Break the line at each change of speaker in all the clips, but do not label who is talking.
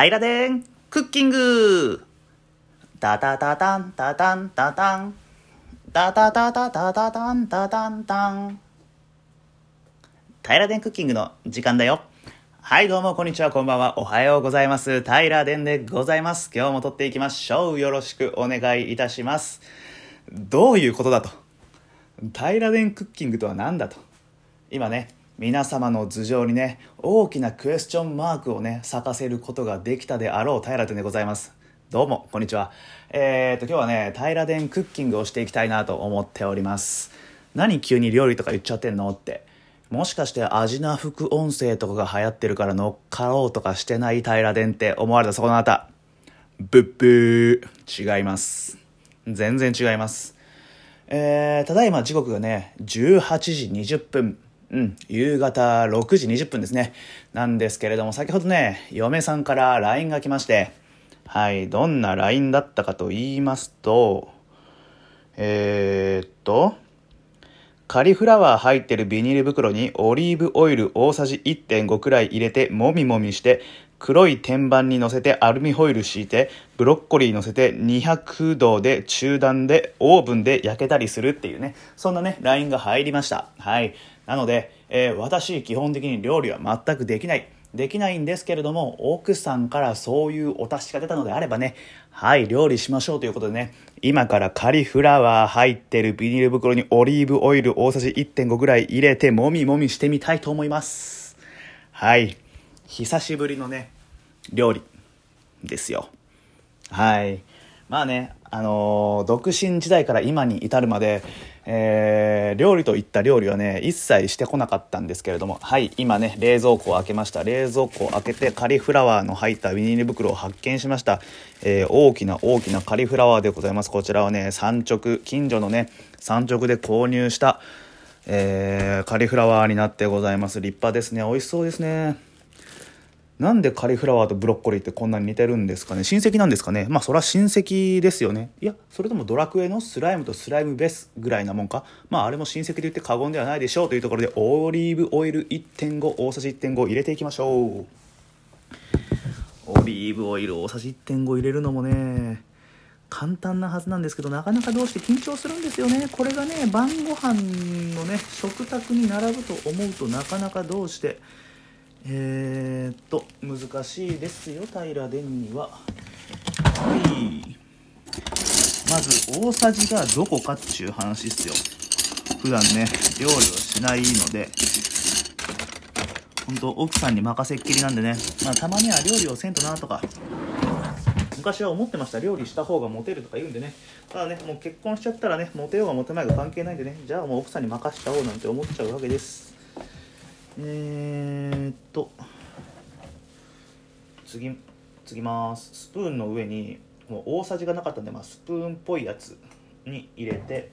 平田んクッキング。タタタタンタタンタタン。タタタタタタタンタタン。タン平田クッキングの時間だよ。はいどうもこんにちはこんばんは。おはようございます。平田でございます。今日も撮っていきましょう。よろしくお願いいたします。どういうことだと。平田クッキングとは何だと。今ね皆様の頭上にね大きなクエスチョンマークをね咲かせることができたであろう平田でございます。どうもこんにちは。えー、っと今日はね平田クッキングをしていきたいなと思っております。何急に料理とか言っちゃってんのって。もしかして味な副音声とかが流行ってるから乗っかろうとかしてない平田って思われたそこのあなたブッブー。違います。全然違います。えー、ただいま時刻がね18時20分。うん、夕方6時20分ですね。なんですけれども、先ほどね、嫁さんから LINE が来まして、はい、どんな LINE だったかと言いますと、えー、っと、カリフラワー入ってるビニール袋にオリーブオイル大さじ1.5くらい入れてもみもみして黒い天板に乗せてアルミホイル敷いてブロッコリー乗せて200度で中断でオーブンで焼けたりするっていうねそんなね LINE が入りました。はい。なので、えー、私基本的に料理は全くできない。できないんですけれども奥さんからそういうお達しが出たのであればねはい料理しましょうということでね今からカリフラワー入ってるビニール袋にオリーブオイル大さじ1.5ぐらい入れてもみもみしてみたいと思います。はい久しぶりのね料理ですよ。はいまあねあのー、独身時代から今に至るまでえー、料理といった料理はね一切してこなかったんですけれどもはい今ね冷蔵庫を開けました。冷蔵庫を開けてカリフラワーの入ったビニール袋を発見しました、えー、大きな大きなカリフラワーでございます。こちらはね産直近所のね産直で購入した、えー、カリフラワーになってございます。立派ですね。美味しそうですね。なんでカリフラワーとブロッコリーってこんなに似てるんですかね？親戚なんですかね？まあそれは親戚ですよね。いやそれともドラクエのスライムとスライムベスぐらいなもんか？まああれも親戚で言って過言ではないでしょうというところでオリーブオイル1.5大さじ1.5入れていきましょう。オリーブオイル大さじ1.5入れるのもね簡単なはずなんですけどなかなかどうして緊張するんですよね。これがね晩ご飯のね食卓に並ぶと思うとなかなかどうしてえー、っと難しいですよ平殿には。はい。まず大さじがどこかっちゅう話っすよ。普段ね料理をしないので。本当奥さんに任せっきりなんでね、まあ、たまには料理をせんとなとか。昔は思ってました。料理した方がモテるとか言うんでね。ただねもう結婚しちゃったらねモテようがモテまいが関係ないんでね。じゃあもう奥さんに任しちゃおうなんて思っちゃうわけです。えー、っと次次ます。スプーンの上にもう大さじがなかったんで、まあ、スプーンっぽいやつに入れて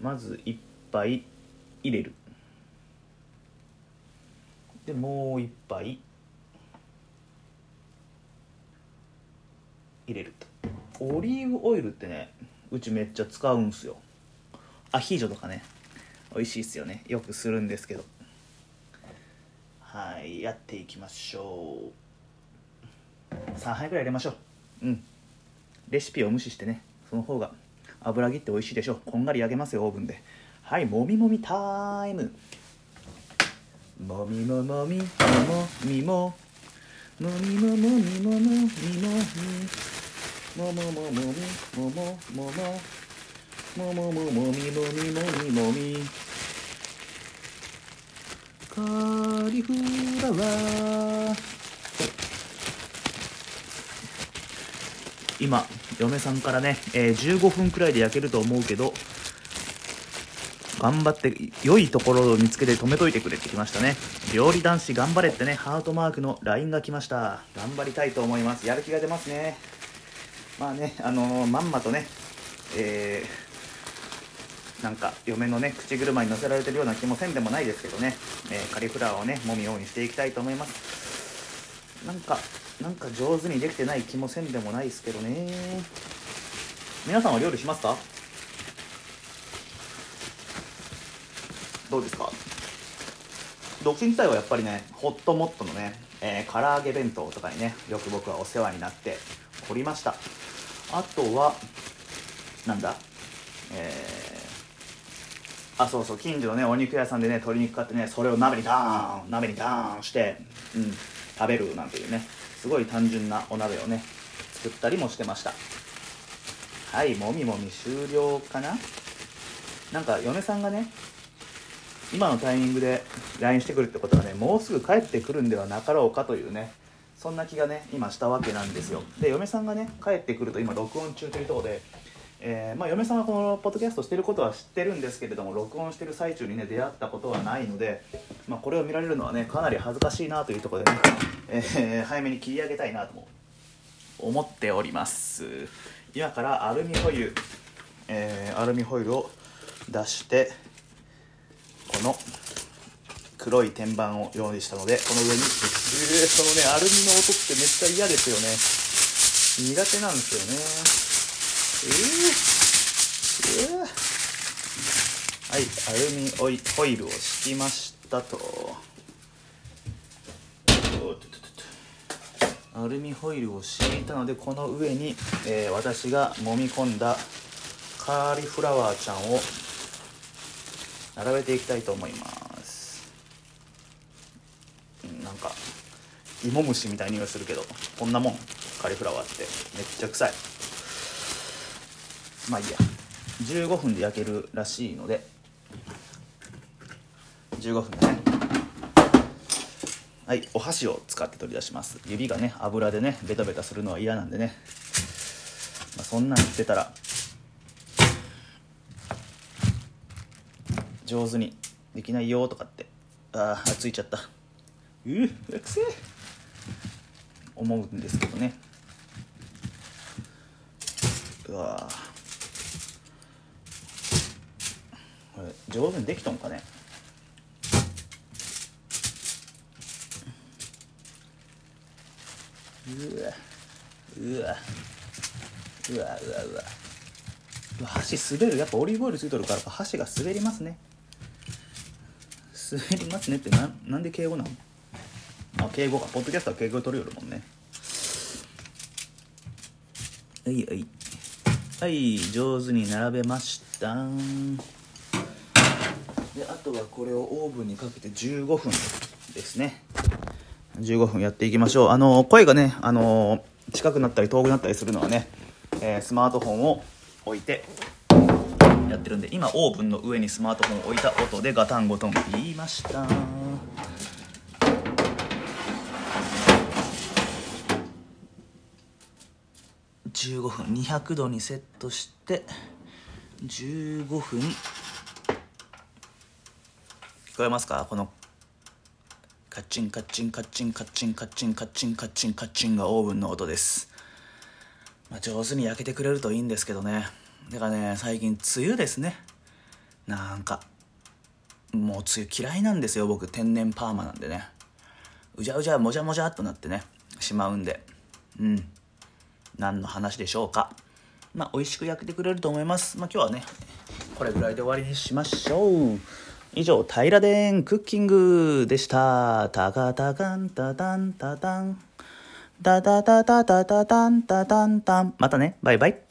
まず1杯入れる。でもう1杯入れると。オリーブオイルってねうちめっちゃ使うんすよ。アヒージョとかね美味しいっすよね。よくするんですけど。はいやっていきましょう。3杯ぐらい入れましょう。うん。レシピを無視してねその方が油切って美味しいでしょう。こんがり焼けますよオーブンで。はいもみもみタイム。もみももみももみも。もみももみももみ。もみももももみもももも。もももももみもみもみもみカリフラワー。今嫁さんからね、えー、15分くらいで焼けると思うけど頑張って良いところを見つけて止めといてくれってきましたね。料理男子頑張れってねハートマークの LINE が来ました。頑張りたいと思います。やる気が出ますね。まあねあのー、まんまとねえーなんか嫁のね口車に乗せられてるような気もせんでもないですけどね、えー、カリフラワーをねもむようにしていきたいと思います。なんかなんか上手にできてない気もせんでもないですけどね。皆さんは料理しますか？どうですか？独身自体はやっぱりねホットモットのねえー、唐揚げ弁当とかにねよく僕はお世話になっておりました。あとはなんだ？えー、あそうそう近所のねお肉屋さんでね鶏肉買ってねそれを鍋にダーン鍋にダーンして、うん、食べるなんていうねすごい単純なお鍋をね作ったりもしてました。はいもみもみ終了かな？なんか嫁さんがね今のタイミングで LINE してくるってことはねもうすぐ帰ってくるんではなかろうかというねそんな気がね今したわけなんですよ。で嫁さんがね帰ってくると今録音中というところで、えー、まあ、嫁さんはこのポッドキャストしてることは知ってるんですけれども録音してる最中にね出会ったことはないので、まあ、これを見られるのはねかなり恥ずかしいなというところでね、えー、早めに切り上げたいなとも思っております。今からアルミホイル、えー、アルミホイルを出してこの黒い天板を用意したのでこの上に、えー、そのねアルミの音ってめっちゃ嫌ですよね。苦手なんですよね。えー、えー、はいアルミオイホイルを敷きましたと。アルミホイルを敷いたのでこの上に、えー、私が揉み込んだカーリフラワーちゃんを並べていきたいと思います。なんか芋虫みたいな匂いするけどこんなもん。カリフラワーってめっちゃ臭い。まあいいや。15分で焼けるらしいので。15分ね。はいお箸を使って取り出します。指がね油でねベタベタするのは嫌なんでね、まあ、そんなん言ってたら上手にできないよとかってああついちゃった。ううくせえ。思うんですけどね。うわこれ上手にできとんかね？うわうわうわうわうわ。箸滑る。やっぱオリーブオイルついとるから箸が滑りますね。滑りますねってななんで敬語なのあ敬語か。ポッドキャストは敬語取るよるもんね。はいはい。はい上手に並べましたであとはこれをオーブンにかけて15分ですね。15分やっていきましょう。あの声がねあの近くなったり遠くなったりするのはね、えー、スマートフォンを置いてやってるんで今オーブンの上にスマートフォンを置いた音でガタンゴトン言いました。15分200度にセットして15分聞こえますか？このカッチンカッチンカッチンカッチンカッチンカッチンカッチンカッチンがオーブンの音です、まあ、上手に焼けてくれるといいんですけどね。だからね最近梅雨ですね。なんかもう梅雨嫌いなんですよ僕。天然パーマなんでね。うじゃうじゃもじゃもじゃっとなってねしまうんで。うん。何の話でしょうか。まあ美味しく焼けてくれると思います。まあ今日はねこれぐらいで終わりにしましょう。以上平田クッキングでした。タカタカンタタンタタン。タタタタタタタンタタンタン。またね。バイバイ。